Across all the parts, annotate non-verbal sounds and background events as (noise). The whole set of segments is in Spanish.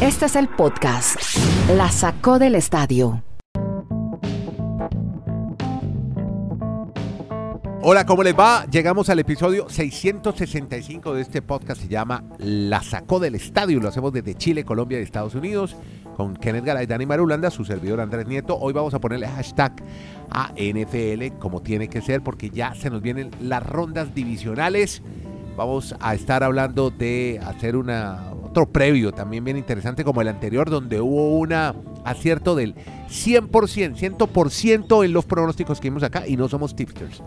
Este es el podcast. La sacó del estadio. Hola, ¿cómo les va? Llegamos al episodio 665 de este podcast. Se llama La sacó del estadio. Lo hacemos desde Chile, Colombia y Estados Unidos con Kenneth Garay, Dani Marulanda, su servidor Andrés Nieto. Hoy vamos a ponerle hashtag a NFL como tiene que ser porque ya se nos vienen las rondas divisionales. Vamos a estar hablando de hacer una otro previo también bien interesante como el anterior donde hubo un acierto del 100%, 100% en los pronósticos que vimos acá y no somos tipsters.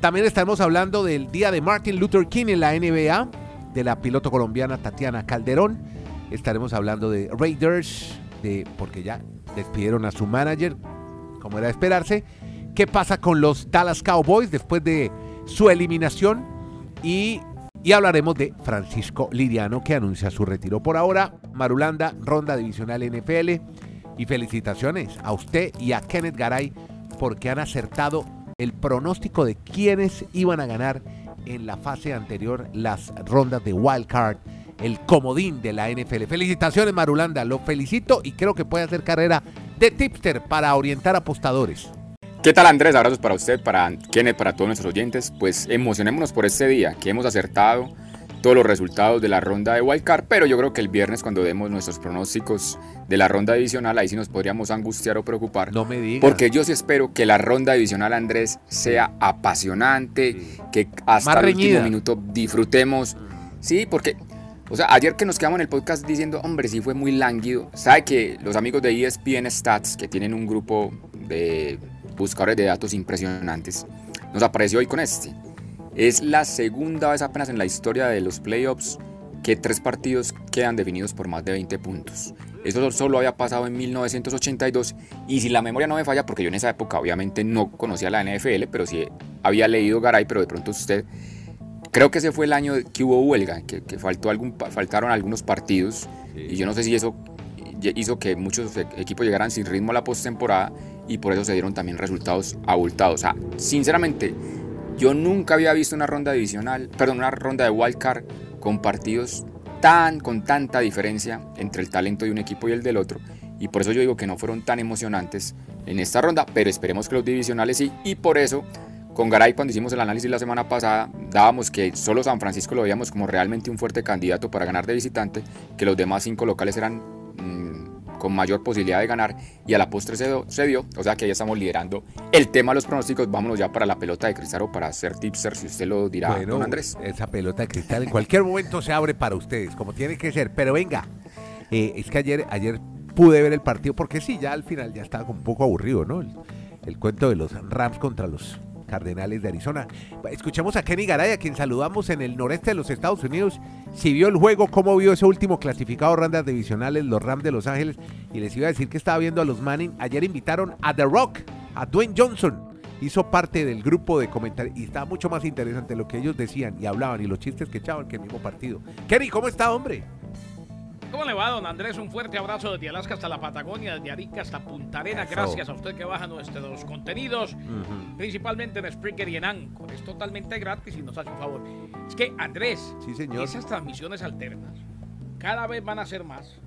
También estaremos hablando del día de Martin Luther King en la NBA, de la piloto colombiana Tatiana Calderón. Estaremos hablando de Raiders, de, porque ya despidieron a su manager, como era de esperarse. ¿Qué pasa con los Dallas Cowboys después de su eliminación? Y, y hablaremos de Francisco Liriano, que anuncia su retiro por ahora. Marulanda, ronda divisional NFL. Y felicitaciones a usted y a Kenneth Garay porque han acertado el pronóstico de quiénes iban a ganar en la fase anterior las rondas de Wild Card, el comodín de la NFL. Felicitaciones Marulanda, lo felicito y creo que puede hacer carrera de tipster para orientar apostadores. ¿Qué tal Andrés? Abrazos para usted, para Kenneth, para todos nuestros oyentes. Pues emocionémonos por este día, que hemos acertado todos los resultados de la ronda de Wildcard, pero yo creo que el viernes cuando demos nuestros pronósticos de la ronda divisional, ahí sí nos podríamos angustiar o preocupar. No me digas. Porque yo sí espero que la ronda divisional, Andrés, sea apasionante, que hasta el último minuto disfrutemos. Sí, porque, o sea, ayer que nos quedamos en el podcast diciendo, hombre, sí fue muy lánguido. Sabe que los amigos de ESPN Stats, que tienen un grupo de buscadores de datos impresionantes, nos apareció hoy con este. Es la segunda vez apenas en la historia de los playoffs que tres partidos quedan definidos por más de 20 puntos. Eso solo había pasado en 1982 y si la memoria no me falla, porque yo en esa época obviamente no conocía la NFL, pero sí había leído Garay, pero de pronto usted, creo que ese fue el año que hubo huelga, que, faltó algún, faltaron algunos partidos y yo no sé si eso hizo que muchos e-, equipos llegaran sin ritmo a la postemporada y por eso se dieron también resultados abultados. O sea, sinceramente, yo nunca había visto una ronda divisional, perdón, una ronda de wildcard con partidos tan, con tanta diferencia entre el talento de un equipo y el del otro. Y por eso yo digo que no fueron tan emocionantes en esta ronda, pero esperemos que los divisionales sí. Y por eso, con Garay, cuando hicimos el análisis la semana pasada, dábamos que solo San Francisco lo veíamos como realmente un fuerte candidato para ganar de visitante, que los demás cinco locales eran con mayor posibilidad de ganar y a la postre se, dio, o sea que ya estamos liderando el tema de los pronósticos, vámonos ya para la pelota de cristal o para hacer tipster, si usted lo dirá, bueno, don Andrés. Esa pelota de cristal en cualquier momento se abre para ustedes, como tiene que ser, pero venga, eh, es que ayer, ayer pude ver el partido, porque sí, ya al final ya estaba un poco aburrido, ¿no? el cuento de los Rams contra los Cardenales de Arizona. Escuchemos a Kenny Garay, a quien saludamos en el noreste de los Estados Unidos. Si vio el juego, cómo vio ese último clasificado rondas divisionales, los Rams de Los Ángeles. Y les iba a decir que estaba viendo a los Manning. Ayer invitaron a The Rock, a Dwayne Johnson. Hizo parte del grupo de comentarios y estaba mucho más interesante lo que ellos decían y hablaban y los chistes que echaban que el mismo partido. Kenny, ¿cómo está, hombre? ¿Cómo le va, don Andrés? Un fuerte abrazo desde Alaska hasta la Patagonia, desde Arica hasta Punta Arenas. Gracias a usted que baja nuestros contenidos, principalmente en Springer y en Anchor. Es totalmente gratis y nos hace un favor. Es que, Andrés, esas transmisiones alternas cada vez van a ser más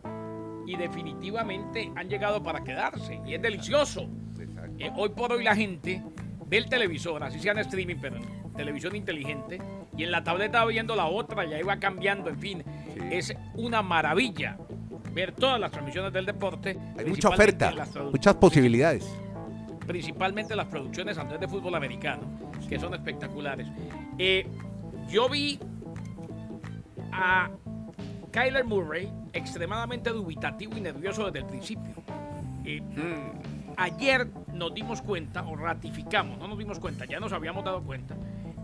y definitivamente han llegado para quedarse. Y es delicioso. Eh, hoy por hoy la gente ve el televisor, así sea en streaming, pero televisión inteligente, y en la tableta va viendo la otra, y ahí va cambiando, en fin. Es una maravilla ver todas las transmisiones del deporte. Hay mucha oferta, muchas posibilidades. Principalmente las producciones antes de fútbol americano, que son espectaculares. Eh, yo vi a Kyler Murray extremadamente dubitativo y nervioso desde el principio. Eh, mm. ayer nos dimos cuenta, o ratificamos, no nos dimos cuenta, ya nos habíamos dado cuenta,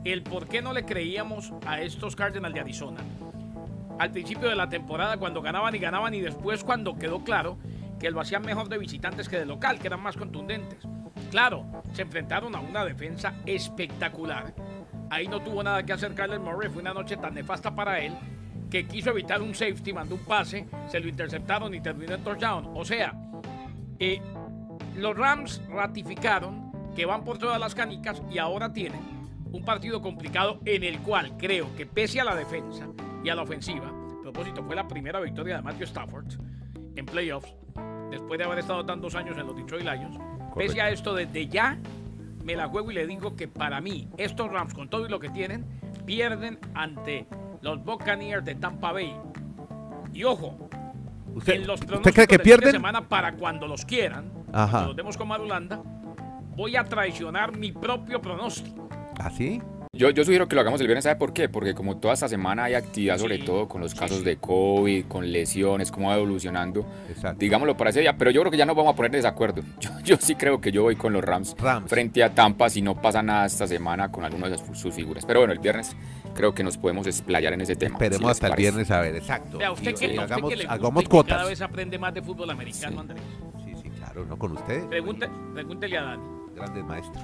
el por qué no le creíamos a estos Cardinals de Arizona. Al principio de la temporada, cuando ganaban y ganaban, y después cuando quedó claro que lo hacían mejor de visitantes que de local, que eran más contundentes. Claro, se enfrentaron a una defensa espectacular. Ahí no tuvo nada que hacer Kyler Murray, fue una noche tan nefasta para él que quiso evitar un safety, mandó un pase, se lo interceptaron y terminó en touchdown. O sea, eh, los Rams ratificaron que van por todas las canicas y ahora tienen un partido complicado en el cual creo que pese a la defensa y a la ofensiva, a propósito, fue la primera victoria de Matthew Stafford, en playoffs, después de haber estado tantos años en los Detroit Lions. Pese a esto, desde ya me la juego y le digo que para mí, estos Rams, con todo y lo que tienen, pierden ante los Buccaneers de Tampa Bay. Y ojo, ¿Usted, en los ¿usted cree que pierden? semana para cuando los quieran, Ajá. cuando los demos con Marulanda, voy a traicionar mi propio pronóstico. ¿Así? Yo, yo sugiero que lo hagamos el viernes, ¿sabe por qué? Porque como toda esta semana hay actividad, sobre Sí, todo con los sí, casos sí. de COVID, con lesiones, cómo va evolucionando, Exacto. digámoslo para ese día, pero yo creo que ya nos vamos a poner de desacuerdo. (laughs) Yo, yo sí creo que yo voy con los Rams, Rams. frente a Tampa si no pasa nada esta semana con alguna de sus, sus figuras. Pero bueno, el viernes creo que nos podemos explayar en ese tema. Esperemos si hasta el viernes a ver, exacto. Vea, usted Y- que, usted hagamos, que le hagamos y cuotas. cada vez aprende más de fútbol americano, Sí. Andrés. Sí, sí, claro, no con ustedes. Pregúntele a Dani. Grandes maestros.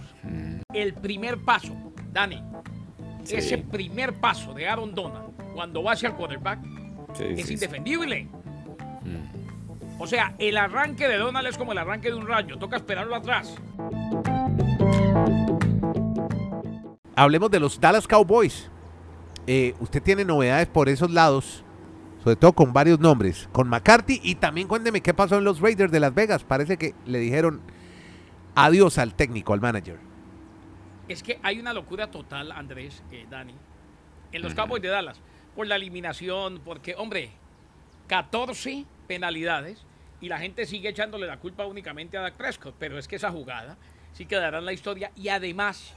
El primer paso, Dani, Sí. ese primer paso de Aaron Donald cuando va hacia el quarterback Sí, es sí, indefendible. Mm. O sea, el arranque de Donald es como el arranque de un rayo, toca esperarlo atrás. Hablemos de los Dallas Cowboys. Eh, usted tiene novedades por esos lados, sobre todo con varios nombres, con McCarthy y también cuénteme qué pasó en los Raiders de Las Vegas. Parece que le dijeron adiós al técnico, al manager. Es que hay una locura total, Andrés, eh, Dani, en los Ujú. Cowboys de Dallas, por la eliminación, porque, hombre, 14 penalidades y la gente sigue echándole la culpa únicamente a Dak Prescott, pero es que esa jugada sí quedará en la historia y además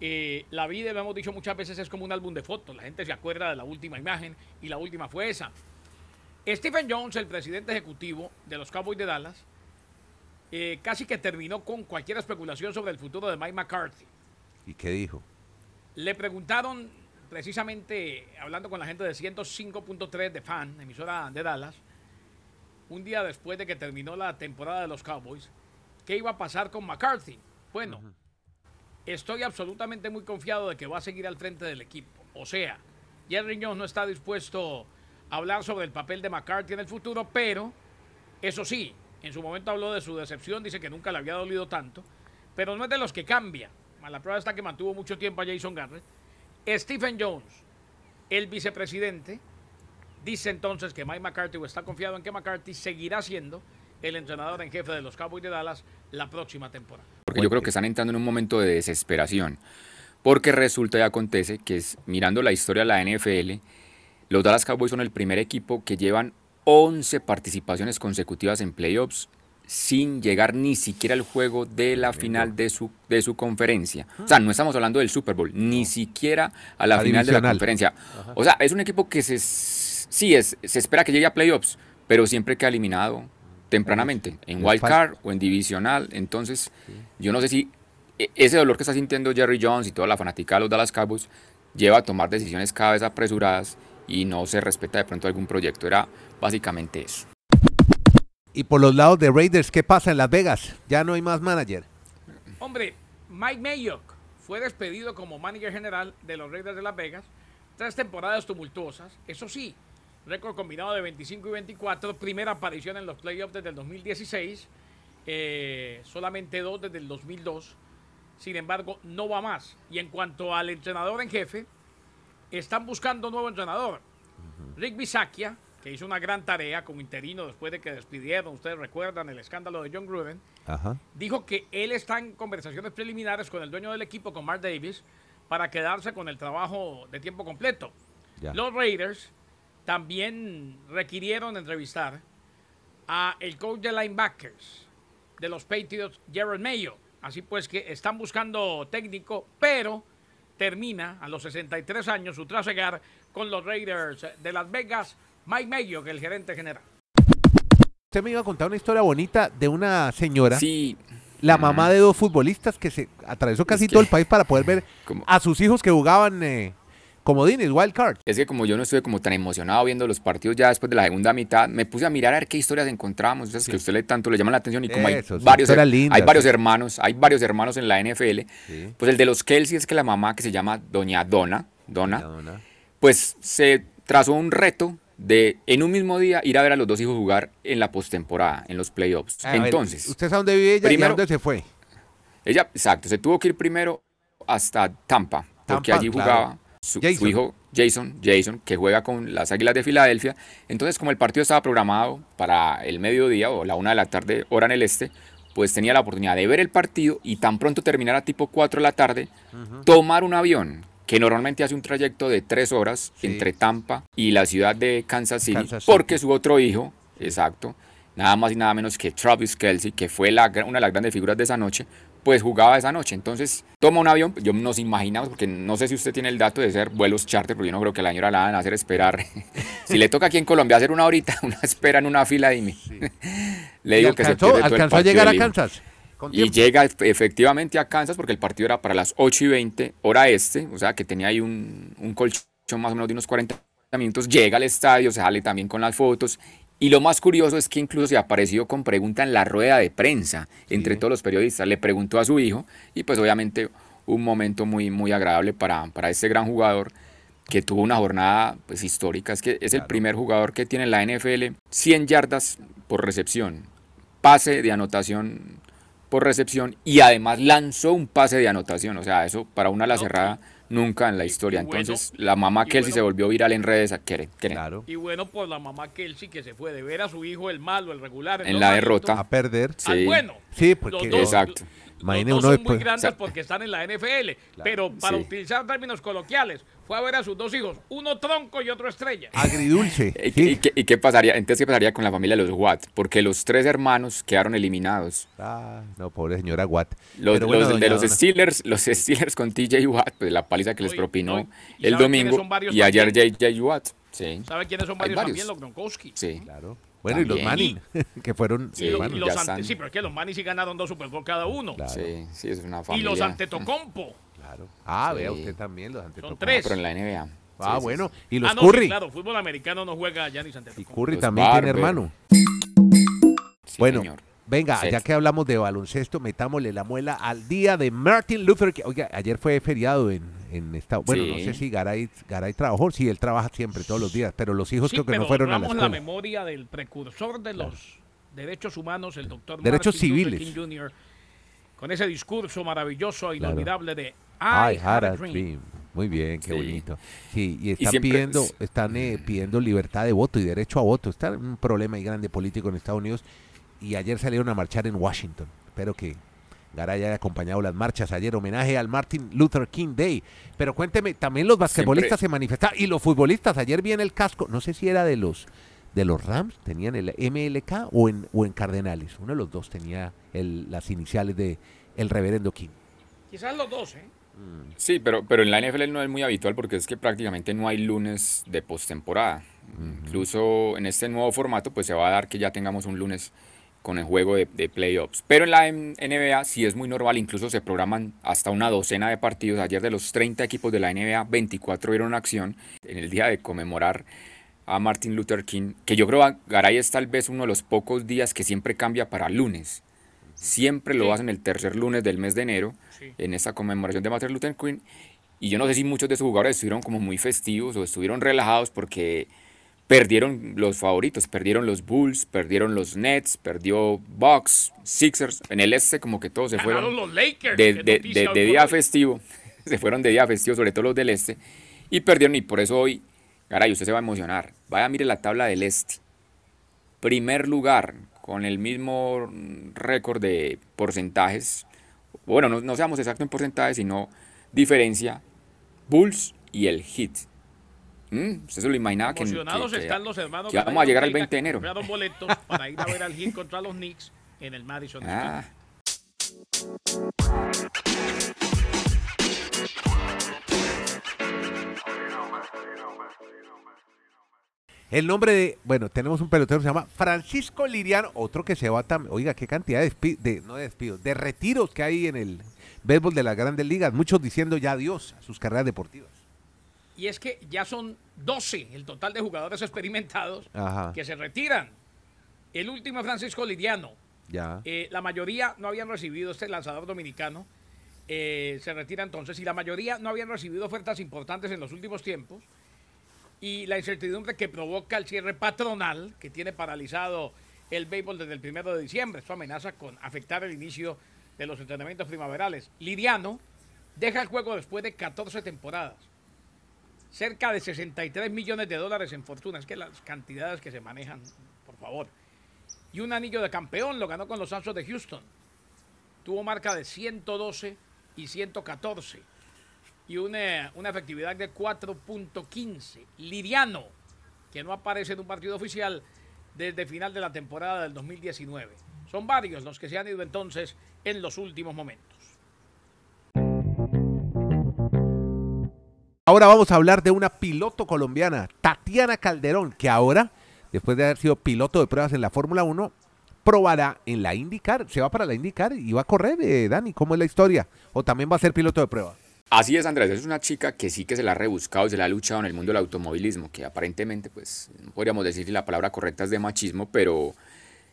eh, la vida, lo hemos dicho muchas veces, es como un álbum de fotos, la gente se acuerda de la última imagen y la última fue esa. Stephen Jones, el presidente ejecutivo de los Cowboys de Dallas, eh, casi que terminó con cualquier especulación sobre el futuro de Mike McCarthy. ¿Y qué dijo? Le preguntaron, precisamente hablando con la gente de 105.3 de Fan, emisora de Dallas, un día después de que terminó la temporada de los Cowboys, qué iba a pasar con McCarthy. Bueno, estoy absolutamente muy confiado de que va a seguir al frente del equipo. O sea, Jerry Jones no está dispuesto a hablar sobre el papel de McCarthy en el futuro, pero eso sí, en su momento habló de su decepción, dice que nunca le había dolido tanto, pero no es de los que cambia. La prueba está que mantuvo mucho tiempo a Jason Garrett. Stephen Jones, el vicepresidente, dice entonces que Mike McCarthy o está confiado en que McCarthy seguirá siendo el entrenador en jefe de los Cowboys de Dallas la próxima temporada. Porque yo creo que están entrando en un momento de desesperación. Porque resulta y acontece que es, mirando la historia de la NFL, los Dallas Cowboys son el primer equipo que llevan 11 participaciones consecutivas en playoffs sin llegar ni siquiera al juego de la final de su, de su conferencia. O sea, no estamos hablando del Super Bowl, ni siquiera a la La final de la conferencia. O sea, es un equipo que se, sí es, se espera que llegue a playoffs, pero siempre queda eliminado tempranamente, en wild card o en divisional. Entonces, yo no sé si e- ese dolor que está sintiendo Jerry Jones y toda la fanática de los Dallas Cowboys lleva a tomar decisiones cada vez apresuradas y no se respeta de pronto algún proyecto. Era básicamente eso. Y por los lados de Raiders, ¿qué pasa en Las Vegas? Ya no hay más manager. Hombre, Mike Mayock fue despedido como manager general de los Raiders de Las Vegas. Tres temporadas tumultuosas. Eso sí, récord combinado de 25 y 24. Primera aparición en los playoffs desde el 2016. eh, solamente dos desde el 2002. Sin embargo, no va más. Y en cuanto al entrenador en jefe, están buscando un nuevo entrenador. Rick Bisaccia, que hizo una gran tarea como interino después de que despidieron, ustedes recuerdan el escándalo de John Gruden, Ajá. dijo que él está en conversaciones preliminares con el dueño del equipo, con Mark Davis, para quedarse con el trabajo de tiempo completo. Ya. Los Raiders también requirieron entrevistar a el coach de linebackers de los Patriots, Jared Mayo. Así pues que están buscando técnico, pero termina a los 63 años su trasegar con los Raiders de Las Vegas, Mike Mayo, que es el gerente general. Usted me iba a contar una historia bonita de una señora, Sí, la mamá de dos futbolistas que se atravesó casi que- todo el país para poder ver a sus hijos que jugaban eh, comodines, wild card. Es que como yo no estuve como tan emocionado viendo los partidos ya después de la segunda mitad, me puse a mirar a ver qué historias encontramos, esas que a usted le tanto le llaman la atención y como Eso, hay sí, varios, hay varios hermanos, hay varios hermanos en la NFL, pues el de los Kelsey es que la mamá que se llama Doña Donna, Donna, Donna. pues se trazó un reto de en un mismo día ir a ver a los dos hijos jugar en la postemporada, en los playoffs. A ver, Entonces, ¿Usted sabe dónde vive ella y a primero- dónde se fue? ella, exacto, se tuvo que ir primero hasta Tampa, porque allí claro. Su, hijo Jason, Jason, que juega con las Águilas de Filadelfia. Entonces, como el partido estaba programado para el mediodía o la una de la tarde, hora en el este, pues tenía la oportunidad de ver el partido y tan pronto terminara tipo 4 de la tarde, tomar un avión que normalmente hace un trayecto de tres horas entre Tampa y la ciudad de Kansas City, porque su otro hijo, exacto, nada más y nada menos que Travis Kelsey, que fue la, una de las grandes figuras de esa noche, pues jugaba esa noche. Entonces toma un avión, yo nos imaginamos, porque no sé si usted tiene el dato de ser vuelos charter, porque yo no creo que la señora la van a hacer esperar. (laughs) si le toca aquí en Colombia hacer una horita, (laughs) una espera en una fila, dime. (laughs) le digo que se alcanzó a llegar a Kansas. Y llega efectivamente a Kansas porque el partido era para las 8 y 20, hora este, o sea que tenía ahí un, un colchón más o menos de unos 40 minutos. Llega al estadio, se sale también con las fotos. Y lo más curioso es que incluso se apareció con pregunta en la rueda de prensa entre todos los periodistas. Le preguntó a su hijo y pues obviamente un momento muy, muy agradable para, para este gran jugador que tuvo una jornada pues, histórica. Es que es el primer jugador que tiene en la NFL 100 yardas por recepción, pase de anotación por recepción y además lanzó un pase de anotación. O sea, eso para una ala cerrada nunca en la historia. Entonces la mamá Kelsey se volvió viral en redes. a Claro. Y bueno, pues la mamá Kelsey que se fue de ver a su hijo el malo, el regular. en la derrota. A perder. Sí. bueno. Sí, porque... Exacto. Imagine uno son muy grandes porque están en la NFL, pero para utilizar términos coloquiales, fue a ver a sus dos hijos, uno tronco y otro estrella. Agridulce. (laughs) ¿Y, qué, pasaría? Entonces, ¿qué pasaría con la familia de los Watt? Porque los tres hermanos quedaron eliminados. Ah, no, pobre señora Watt. Los, de los Steelers, los Steelers con TJ Watt, pues la paliza que les propinó el domingo y ayer JJ Watt. Sí. ¿Sabe quiénes son varios, también? Los Gronkowski. Sí. Claro. Bueno, y los Manning, (laughs) que fueron. Sí, los sí, pero es que los Manning sí ganaron dos Super Bowl cada uno. Sí, sí, es una familia. Y los Antetokounmpo. Claro. Ah, vea usted también los Antetokounmpo. Son tres. pero en la NBA. Ah, bueno. Y los ah, no, Curry. claro, fútbol americano no juega Giannis Antetokounmpo. Y Curry también tiene hermano. bueno, venga, ya que hablamos de baloncesto, metámosle la muela al día de Martin Luther King. Oiga, ayer fue feriado en, en Estados Bueno, no sé si Garay, Garay trabajó, sí, él trabaja siempre, todos los días, pero los hijos creo que no fueron a la escuela. la memoria del precursor de los derechos humanos, el doctor Derechos civiles. King Jr., con ese discurso maravilloso, e inolvidable de I, had, a dream. Muy bien, qué bonito. Sí, y están pidiendo, están eh, pidiendo libertad de voto y derecho a voto. Está un problema ahí grande político en Estados Unidos. Y ayer salieron a marchar en Washington. Espero que Garay haya acompañado las marchas ayer, homenaje al Martin Luther King Day. Pero cuénteme, también los basquetbolistas se manifestaron y los futbolistas. Ayer vi en el casco, no sé si era de los de los Rams, tenían el MLK o en, o en Cardenales. Uno de los dos tenía las iniciales de el reverendo King. Quizás los dos, ¿eh? Sí, pero, pero en la NFL no es muy habitual porque es que prácticamente no hay lunes de postemporada. Incluso en este nuevo formato, pues se va a dar que ya tengamos un lunes con el juego de, playoffs. Pero en la NBA sí es muy normal, incluso se programan hasta una docena de partidos. Ayer de los 30 equipos de la NBA, 24 vieron acción en el día de conmemorar a Martin Luther King, que yo creo que Garay es tal vez uno de los pocos días que siempre cambia para lunes. Siempre lo hacen el tercer lunes del mes de enero, en esa conmemoración de Martin Luther King. Y yo no sé si muchos de sus jugadores estuvieron como muy festivos o estuvieron relajados porque perdieron los favoritos, perdieron los Bulls, perdieron los Nets, perdió Bucks, Sixers. En el este como que todos se fueron los Lakers, de, día festivo. (laughs) se fueron de día festivo, sobre todo los del este. Y perdieron y por eso hoy, caray, usted se va a emocionar. Vaya, mire la tabla del este. Primer lugar, con el mismo récord de porcentajes. Bueno, no, no seamos exactos en porcentajes, sino diferencia. Bulls y el Heat. Mm, ¿Usted se lo imaginaba que, Emocionados están los hermanos. Ya vamos a llegar al 20 de enero. boletos (laughs) para ir a ver al Heat contra los Knicks en el Madison ah. El nombre de, bueno, tenemos un pelotero que se llama Francisco Liriano, otro que se va también. Oiga, qué cantidad de, de no de despidos, de retiros que hay en el béisbol de las grandes ligas. Muchos diciendo ya adiós a sus carreras deportivas. Y es que ya son 12 el total de jugadores experimentados que se retiran. El último Francisco Lidiano. Ya. Eh, la mayoría no habían recibido este lanzador dominicano. Eh, se retira entonces y la mayoría no habían recibido ofertas importantes en los últimos tiempos. Y la incertidumbre que provoca el cierre patronal que tiene paralizado el béisbol desde el primero de diciembre. Esto amenaza con afectar el inicio de los entrenamientos primaverales. Lidiano deja el juego después de 14 temporadas cerca de 63 millones de dólares en fortuna. Es que las cantidades que se manejan, por favor. Y un anillo de campeón lo ganó con los Astros de Houston. Tuvo marca de 112 y 114. Y una, una efectividad de 4.15. Liriano, que no aparece en un partido oficial desde final de la temporada del 2019. Son varios los que se han ido entonces en los últimos momentos. Ahora vamos a hablar de una piloto colombiana, Tatiana Calderón, que ahora, después de haber sido piloto de pruebas en la Fórmula 1, probará en la IndyCar. Se va para la IndyCar y va a correr, eh, Dani. ¿Cómo es la historia? ¿O también va a ser piloto de pruebas? Así es, Andrés. Es una chica que sí que se la ha rebuscado y se la ha luchado en el mundo del automovilismo, que aparentemente, pues, podríamos decir si la palabra correcta es de machismo, pero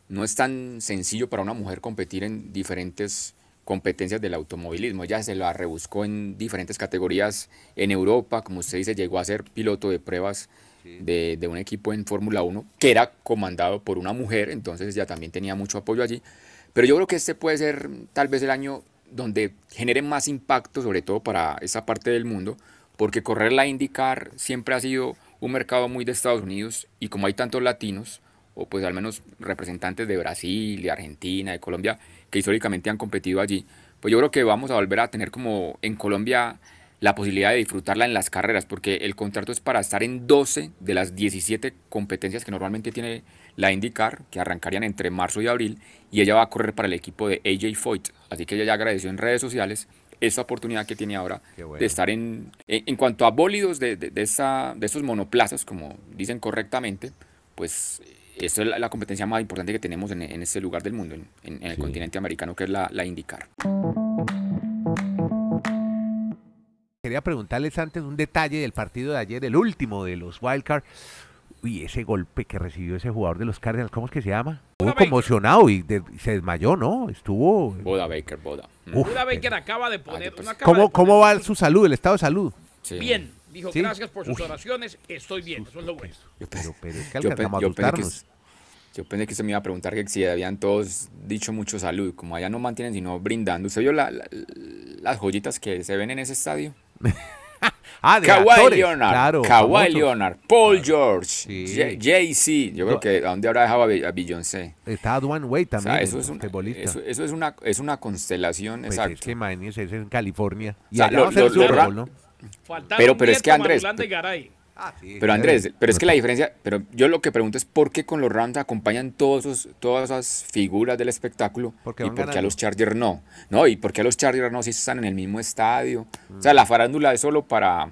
no es tan sencillo para una mujer competir en diferentes competencias del automovilismo. Ella se la rebuscó en diferentes categorías en Europa, como usted dice, llegó a ser piloto de pruebas de, de un equipo en Fórmula 1 que era comandado por una mujer, entonces ya también tenía mucho apoyo allí. Pero yo creo que este puede ser tal vez el año donde genere más impacto, sobre todo para esa parte del mundo, porque correr la IndyCar siempre ha sido un mercado muy de Estados Unidos y como hay tantos latinos, o pues al menos representantes de Brasil, de Argentina, de Colombia, que históricamente han competido allí, pues yo creo que vamos a volver a tener como en Colombia la posibilidad de disfrutarla en las carreras, porque el contrato es para estar en 12 de las 17 competencias que normalmente tiene la IndyCar, que arrancarían entre marzo y abril, y ella va a correr para el equipo de AJ Foyt. Así que ella ya agradeció en redes sociales esta oportunidad que tiene ahora de estar en, en, cuanto a bólidos de, de, de, esa, de esos monoplazas, como dicen correctamente, pues esta es la, competencia más importante que tenemos en, en este lugar del mundo, en, en el sí. continente americano, que es la, la IndyCar. Quería preguntarles antes un detalle del partido de ayer, el último de los Wildcard. Uy, ese golpe que recibió ese jugador de los Cardinals, ¿cómo es que se llama? Estuvo conmocionado y, de, se desmayó, ¿no? Estuvo... Boda Baker, Boda. Uf, Boda Baker acaba de poner... Ah, acaba ¿Cómo, de poner ¿Cómo va su salud, el estado de salud? Sí. Bien, dijo ¿Sí? gracias por sus Uy. oraciones, estoy bien, eso es lo bueno. Yo, pero, pero es que alcanzamos yo, a. Yo pensé que se me iba a preguntar que si habían todos dicho mucho salud, como allá no mantienen sino brindando. ¿Usted vio la, la, las joyitas que se ven en ese estadio? (laughs) ah, de Kawhi actores, Leonard, claro, Kawhi. Leonard, Paul George, Sí. Jay-Z. Yo creo que ¿a dónde habrá dejado a Be- a Beyoncé? Está Dwayne Wade O también, sea, eso es, un- futbolista. eso, eso es, una, es una constelación, Pues exacto. es que imagínese, es en California. Y O sea, allá lo- va a ser lo- el Super lo- Bowl, ¿no? Faltaron Pero- pero es que, Andrés, Marulanda y Garay. Ah, sí, Pero Andrés, pero es que la diferencia, pero yo lo que pregunto es por qué con los Rams acompañan todos esos, todas esas figuras del espectáculo Porque y por qué a los Chargers no. No, y por qué a los Chargers no si están en el mismo estadio. O sea, la farándula es solo para,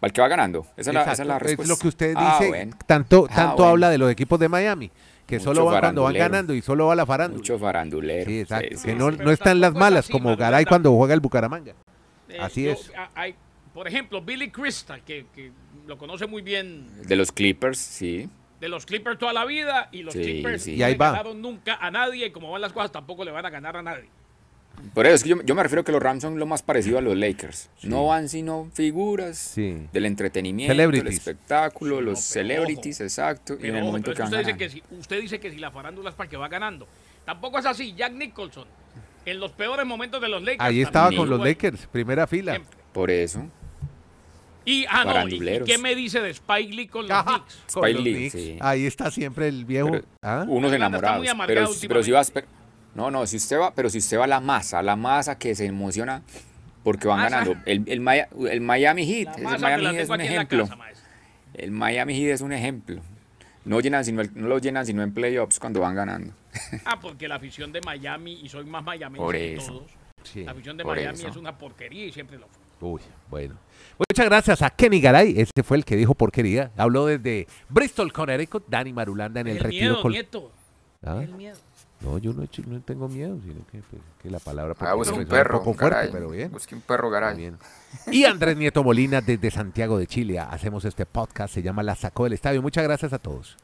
para el que va ganando. Esa es la, esa es la respuesta. lo que usted Ah, dice, bueno. tanto, Ah, tanto bueno. habla de los equipos de Miami, que Mucho solo van cuando van ganando y solo va la farándula. Mucho farandulero. Sí, exacto. Sí, que sí, no, no están las es malas, así, como. Garay cuando juega el Bucaramanga. Eh, Así yo- es. hay- por ejemplo, Billy Crystal, que, que lo conoce muy bien De los Clippers, sí. de los Clippers toda la vida y los Sí, Clippers sí. no Y ahí le va. ganaron nunca a nadie y como van las cosas tampoco le van a ganar a nadie. Por eso es que yo, yo me refiero que los Rams son lo más parecido a los Lakers. No van sino figuras Sí. del entretenimiento, del espectáculo, Sí, los celebrities, exacto. y en el ojo, momento que usted, dice que si, usted dice que si la farándula es para que va ganando. Tampoco es así. Jack Nicholson, en los peores momentos de los Lakers. Ahí estaba con los. Lakers, primera fila. Siempre. Por eso. Y, ah, no, ¿y- ¿y Faranduleros. qué me dice de Spike Lee con los Knicks? con Spike los Lee, Knicks. sí. Ahí está siempre el viejo. Pero- ¿Ah? Unos enamorados. Pero, pero si vas. pero- no, no, si usted va, pero si usted va a la masa, a la masa que se emociona porque van Masa. ganando. El, el, el Miami Heat, masa Miami Heat es un ejemplo. casa. El Miami Heat es un ejemplo. No, llenan sino el- no lo llenan sino en playoffs cuando van ganando. Ah, porque la afición de Miami, y soy más Miami que todos, Sí. la afición de Miami eso. es una porquería y siempre lo fue. Uy, bueno. Muchas gracias a Kenny Garay, ese fue el que dijo porquería. Habló desde Bristol, Connecticut, Dani Marulanda en el, el retiro. miedo, col- Nieto. ¿Ah? El miedo. No, yo no, he hecho- no tengo miedo, sino que, pues, que la palabra Ah, busque un perro. un poco fuerte, garay. pero bien. Busque un perro, garay. Bien. Y Andrés Nieto Molina desde Santiago de Chile. Hacemos este podcast, se llama La Sacó del Estadio. Muchas gracias a todos.